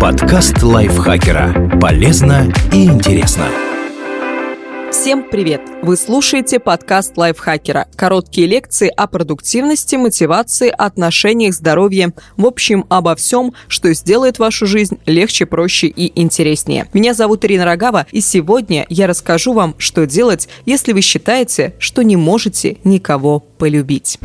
Подкаст лайфхакера. Полезно и интересно. Всем привет! Вы слушаете подкаст лайфхакера. Короткие лекции о продуктивности, мотивации, отношениях, здоровье. В общем, обо всем, что сделает вашу жизнь легче, проще и интереснее. Меня зовут Ирина Рогава, и сегодня я расскажу вам, что делать, если вы считаете, что не можете никого полюбить.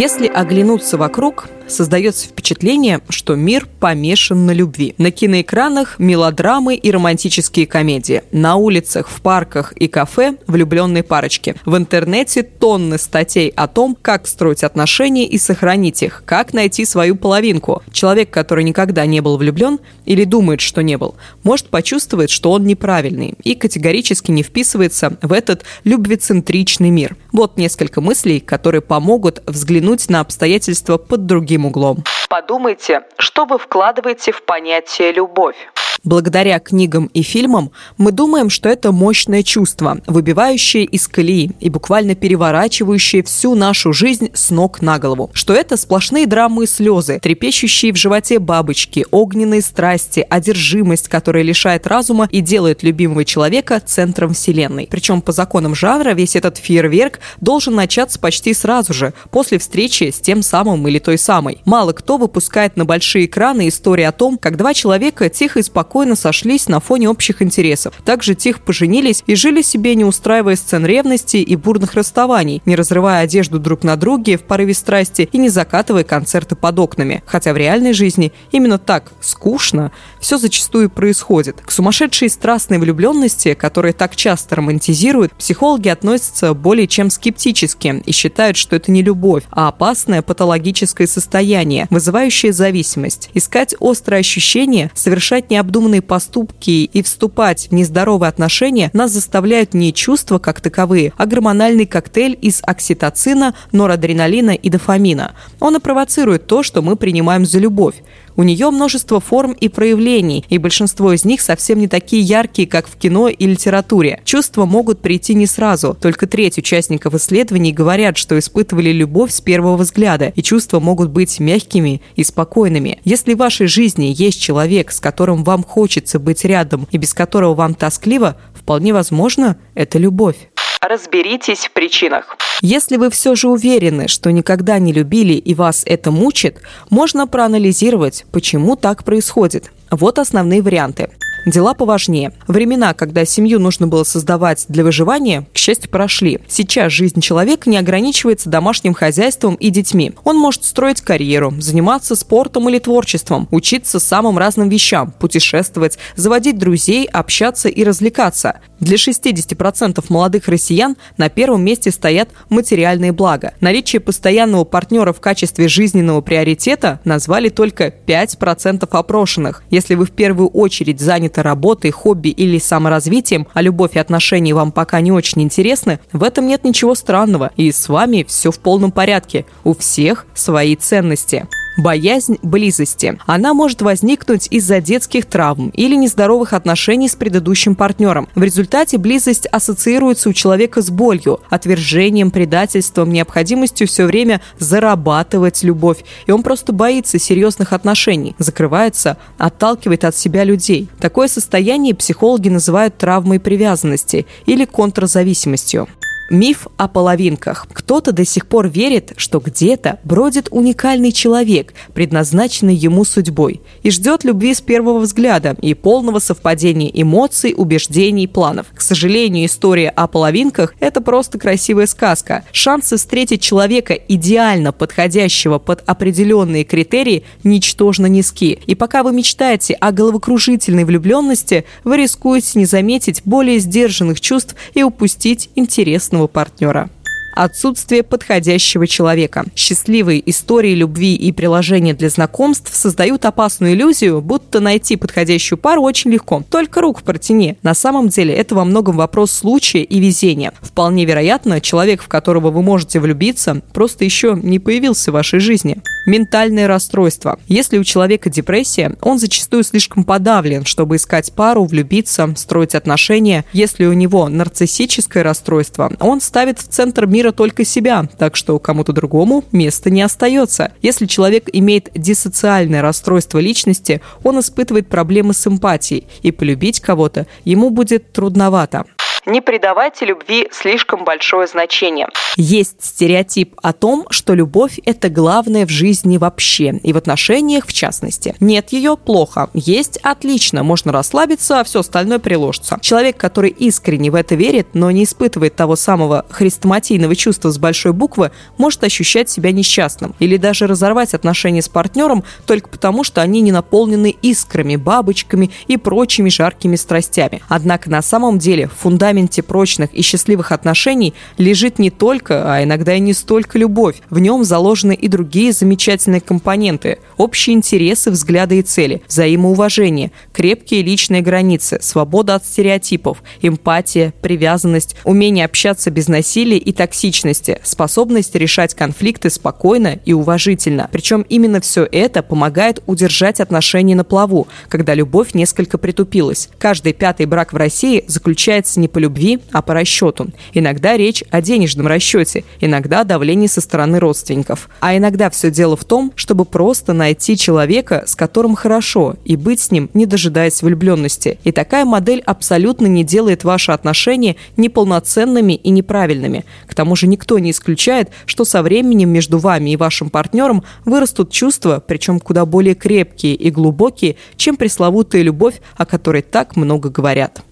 Если оглянуться вокруг, создается впечатление, что мир помешан на любви. На киноэкранах мелодрамы и романтические комедии. На улицах, в парках и кафе влюбленные парочки. В интернете тонны статей о том, как строить отношения и сохранить их, как найти свою половинку. Человек, который никогда не был влюблен или думает, что не был, может почувствовать, что он неправильный и категорически не вписывается в этот любвецентричный мир. Вот несколько мыслей, которые помогут взглянуть на обстоятельства под другим углом. Подумайте, что вы вкладываете в понятие «любовь». Благодаря книгам и фильмам мы думаем, что это мощное чувство, выбивающее из колеи и буквально переворачивающее всю нашу жизнь с ног на голову. Что это сплошные драмы и слезы, трепещущие в животе бабочки, огненные страсти, одержимость, которая лишает разума и делает любимого человека центром вселенной. Причем по законам жанра весь этот фейерверк должен начаться почти сразу же, после встречи с тем самым или той самой. Мало кто выпускает на большие экраны истории о том, как два человека тихо и спокойно спокойно сошлись на фоне общих интересов. Также тихо поженились и жили себе, не устраивая сцен ревности и бурных расставаний, не разрывая одежду друг на друге в порыве страсти и не закатывая концерты под окнами. Хотя в реальной жизни именно так скучно все зачастую происходит. К сумасшедшей страстной влюбленности, которая так часто романтизируют, психологи относятся более чем скептически и считают, что это не любовь, а опасное патологическое состояние, вызывающее зависимость. Искать острые ощущения, совершать необдуманные необдуманные поступки и вступать в нездоровые отношения нас заставляют не чувства как таковые, а гормональный коктейль из окситоцина, норадреналина и дофамина. Он и провоцирует то, что мы принимаем за любовь. У нее множество форм и проявлений, и большинство из них совсем не такие яркие, как в кино и литературе. Чувства могут прийти не сразу. Только треть участников исследований говорят, что испытывали любовь с первого взгляда, и чувства могут быть мягкими и спокойными. Если в вашей жизни есть человек, с которым вам хочется быть рядом и без которого вам тоскливо, вполне возможно, это любовь. Разберитесь в причинах. Если вы все же уверены, что никогда не любили и вас это мучит, можно проанализировать, почему так происходит. Вот основные варианты. Дела поважнее. Времена, когда семью нужно было создавать для выживания, к счастью, прошли. Сейчас жизнь человека не ограничивается домашним хозяйством и детьми. Он может строить карьеру, заниматься спортом или творчеством, учиться самым разным вещам, путешествовать, заводить друзей, общаться и развлекаться. Для 60% молодых россиян на первом месте стоят материальные блага. Наличие постоянного партнера в качестве жизненного приоритета назвали только 5% опрошенных. Если вы в первую очередь заняты заняты работой, хобби или саморазвитием, а любовь и отношения вам пока не очень интересны, в этом нет ничего странного, и с вами все в полном порядке. У всех свои ценности. Боязнь близости. Она может возникнуть из-за детских травм или нездоровых отношений с предыдущим партнером. В результате близость ассоциируется у человека с болью, отвержением, предательством, необходимостью все время зарабатывать любовь. И он просто боится серьезных отношений, закрывается, отталкивает от себя людей. Такое состояние психологи называют травмой привязанности или контрзависимостью. Миф о половинках. Кто-то до сих пор верит, что где-то бродит уникальный человек, предназначенный ему судьбой, и ждет любви с первого взгляда и полного совпадения эмоций, убеждений, планов. К сожалению, история о половинках – это просто красивая сказка. Шансы встретить человека, идеально подходящего под определенные критерии, ничтожно низки. И пока вы мечтаете о головокружительной влюбленности, вы рискуете не заметить более сдержанных чувств и упустить интересного партнера отсутствие подходящего человека. Счастливые истории любви и приложения для знакомств создают опасную иллюзию, будто найти подходящую пару очень легко. Только рук протяни. На самом деле это во многом вопрос случая и везения. Вполне вероятно, человек, в которого вы можете влюбиться, просто еще не появился в вашей жизни. Ментальное расстройство. Если у человека депрессия, он зачастую слишком подавлен, чтобы искать пару, влюбиться, строить отношения. Если у него нарциссическое расстройство, он ставит в центр мира мира только себя, так что кому-то другому места не остается. Если человек имеет диссоциальное расстройство личности, он испытывает проблемы с эмпатией, и полюбить кого-то ему будет трудновато. Не придавайте любви слишком большое значение. Есть стереотип о том, что любовь – это главное в жизни вообще, и в отношениях в частности. Нет ее – плохо. Есть – отлично, можно расслабиться, а все остальное приложится. Человек, который искренне в это верит, но не испытывает того самого хрестоматийного чувства с большой буквы, может ощущать себя несчастным или даже разорвать отношения с партнером только потому, что они не наполнены искрами, бабочками и прочими жаркими страстями. Однако на самом деле фундамент фундаменте прочных и счастливых отношений лежит не только, а иногда и не столько любовь. В нем заложены и другие замечательные компоненты. Общие интересы, взгляды и цели, взаимоуважение, крепкие личные границы, свобода от стереотипов, эмпатия, привязанность, умение общаться без насилия и токсичности, способность решать конфликты спокойно и уважительно. Причем именно все это помогает удержать отношения на плаву, когда любовь несколько притупилась. Каждый пятый брак в России заключается не по любви, а по расчету. Иногда речь о денежном расчете, иногда давлении со стороны родственников. А иногда все дело в том, чтобы просто найти человека, с которым хорошо, и быть с ним, не дожидаясь влюбленности. И такая модель абсолютно не делает ваши отношения неполноценными и неправильными. К тому же никто не исключает, что со временем между вами и вашим партнером вырастут чувства, причем куда более крепкие и глубокие, чем пресловутая любовь, о которой так много говорят.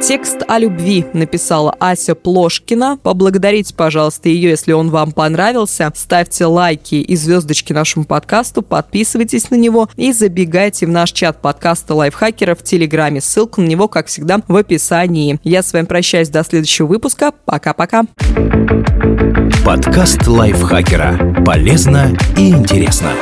Текст о любви написала Ася Плошкина. Поблагодарите, пожалуйста, ее, если он вам понравился. Ставьте лайки и звездочки нашему подкасту, подписывайтесь на него и забегайте в наш чат подкаста лайфхакера в Телеграме. Ссылка на него, как всегда, в описании. Я с вами прощаюсь до следующего выпуска. Пока-пока. Подкаст лайфхакера. Полезно и интересно.